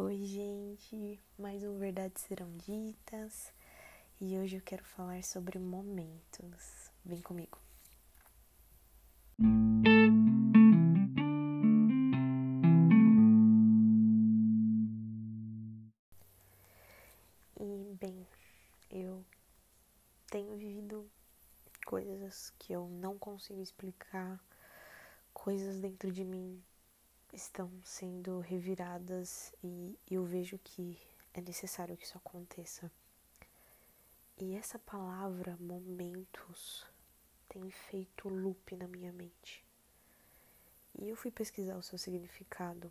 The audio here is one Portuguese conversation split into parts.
Oi, gente! Mais um Verdades Serão Ditas e hoje eu quero falar sobre momentos. Vem comigo! E bem, eu tenho vivido coisas que eu não consigo explicar, coisas dentro de mim estão sendo reviradas e eu vejo que é necessário que isso aconteça. E essa palavra momentos tem feito loop na minha mente. E eu fui pesquisar o seu significado.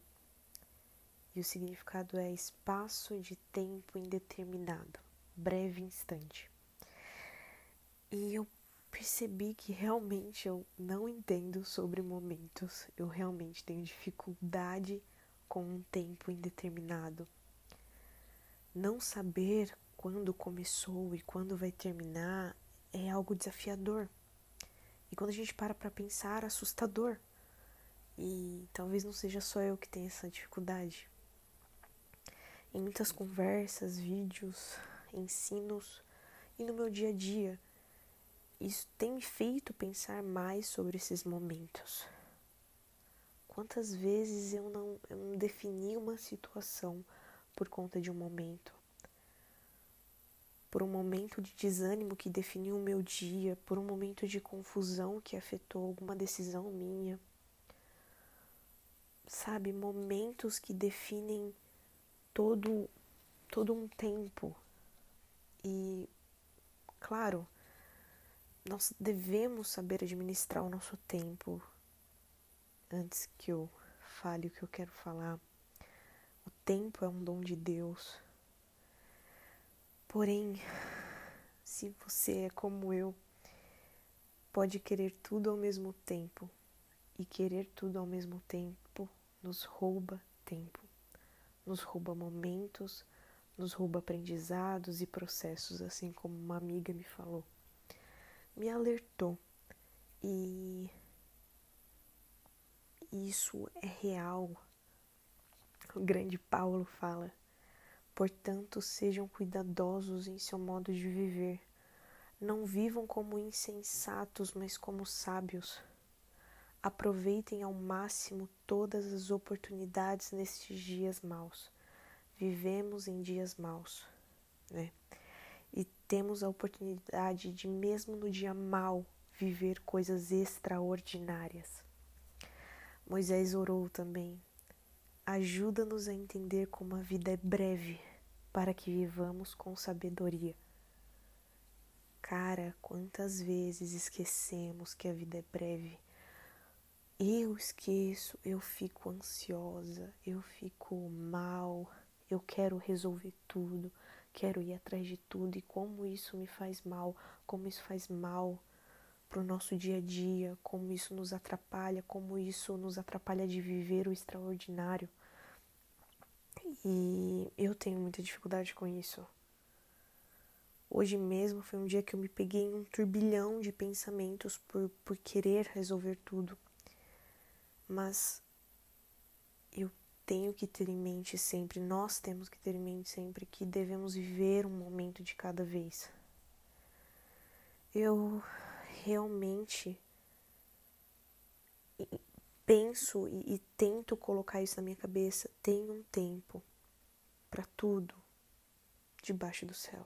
E o significado é espaço de tempo indeterminado, breve instante. E eu percebi que realmente eu não entendo sobre momentos. Eu realmente tenho dificuldade com um tempo indeterminado. Não saber quando começou e quando vai terminar é algo desafiador. E quando a gente para para pensar, assustador. E talvez não seja só eu que tenha essa dificuldade. Em muitas conversas, vídeos, ensinos e no meu dia a dia, isso tem me feito pensar mais sobre esses momentos. Quantas vezes eu não, eu não defini uma situação por conta de um momento? Por um momento de desânimo que definiu o meu dia, por um momento de confusão que afetou alguma decisão minha. Sabe, momentos que definem todo todo um tempo. E claro, nós devemos saber administrar o nosso tempo. Antes que eu fale o que eu quero falar, o tempo é um dom de Deus. Porém, se você é como eu, pode querer tudo ao mesmo tempo, e querer tudo ao mesmo tempo nos rouba tempo, nos rouba momentos, nos rouba aprendizados e processos, assim como uma amiga me falou me alertou. E isso é real. O grande Paulo fala: portanto, sejam cuidadosos em seu modo de viver. Não vivam como insensatos, mas como sábios. Aproveitem ao máximo todas as oportunidades nestes dias maus. Vivemos em dias maus, né? Temos a oportunidade de, mesmo no dia mau, viver coisas extraordinárias. Moisés orou também: ajuda-nos a entender como a vida é breve, para que vivamos com sabedoria. Cara, quantas vezes esquecemos que a vida é breve? Eu esqueço, eu fico ansiosa, eu fico mal, eu quero resolver tudo quero ir atrás de tudo e como isso me faz mal, como isso faz mal para o nosso dia a dia, como isso nos atrapalha, como isso nos atrapalha de viver o extraordinário. E eu tenho muita dificuldade com isso. Hoje mesmo foi um dia que eu me peguei em um turbilhão de pensamentos por, por querer resolver tudo. Mas tenho que ter em mente sempre, nós temos que ter em mente sempre que devemos viver um momento de cada vez. Eu realmente penso e, e tento colocar isso na minha cabeça. Tem um tempo para tudo debaixo do céu.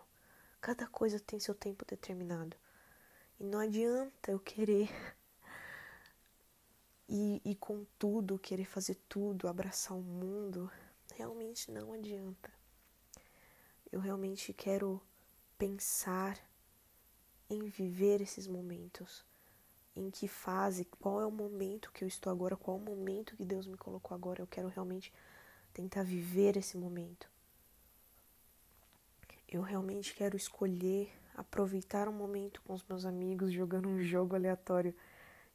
Cada coisa tem seu tempo determinado. E não adianta eu querer e, e com tudo, querer fazer tudo, abraçar o mundo, realmente não adianta. Eu realmente quero pensar em viver esses momentos. Em que fase, qual é o momento que eu estou agora, qual é o momento que Deus me colocou agora. Eu quero realmente tentar viver esse momento. Eu realmente quero escolher aproveitar um momento com os meus amigos jogando um jogo aleatório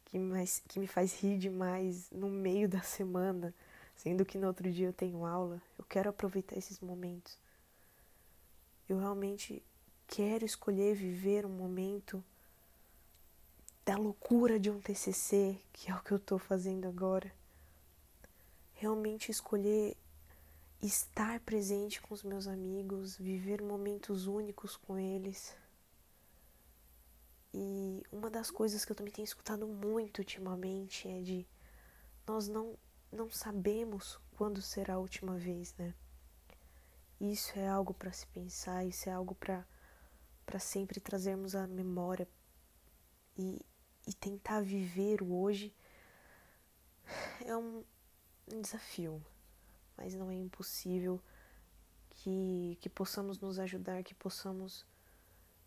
que, mais, que me faz rir demais no meio da semana, sendo que no outro dia eu tenho aula. Eu quero aproveitar esses momentos. Eu realmente quero escolher viver um momento da loucura de um TCC, que é o que eu estou fazendo agora. Realmente escolher estar presente com os meus amigos, viver momentos únicos com eles. E uma das coisas que eu também tenho escutado muito ultimamente é de nós não não sabemos quando será a última vez, né? Isso é algo para se pensar, isso é algo para sempre trazermos a memória e, e tentar viver o hoje é um, um desafio, mas não é impossível que, que possamos nos ajudar, que possamos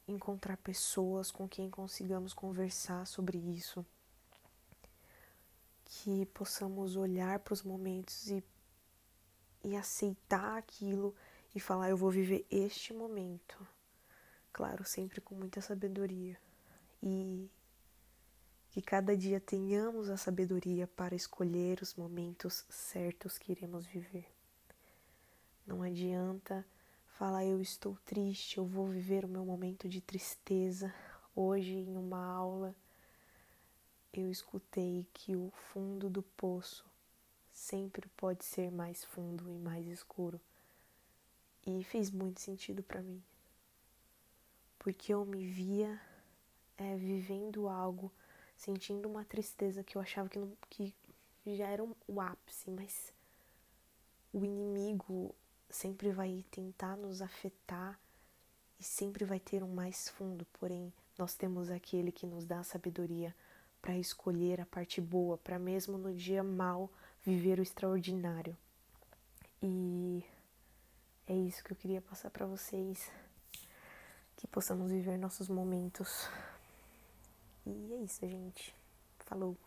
encontrar pessoas com quem consigamos conversar sobre isso, que possamos olhar para os momentos e, e aceitar aquilo e falar: eu vou viver este momento. Claro, sempre com muita sabedoria. E que cada dia tenhamos a sabedoria para escolher os momentos certos que iremos viver. Não adianta falar eu estou triste, eu vou viver o meu momento de tristeza. Hoje, em uma aula, eu escutei que o fundo do poço sempre pode ser mais fundo e mais escuro. E fez muito sentido para mim. Porque eu me via é, vivendo algo, sentindo uma tristeza que eu achava que, não, que já era o ápice, mas o inimigo sempre vai tentar nos afetar e sempre vai ter um mais fundo, porém nós temos aquele que nos dá a sabedoria para escolher a parte boa, para mesmo no dia mal viver o extraordinário. E é isso que eu queria passar para vocês, que possamos viver nossos momentos. E é isso, gente. Falou.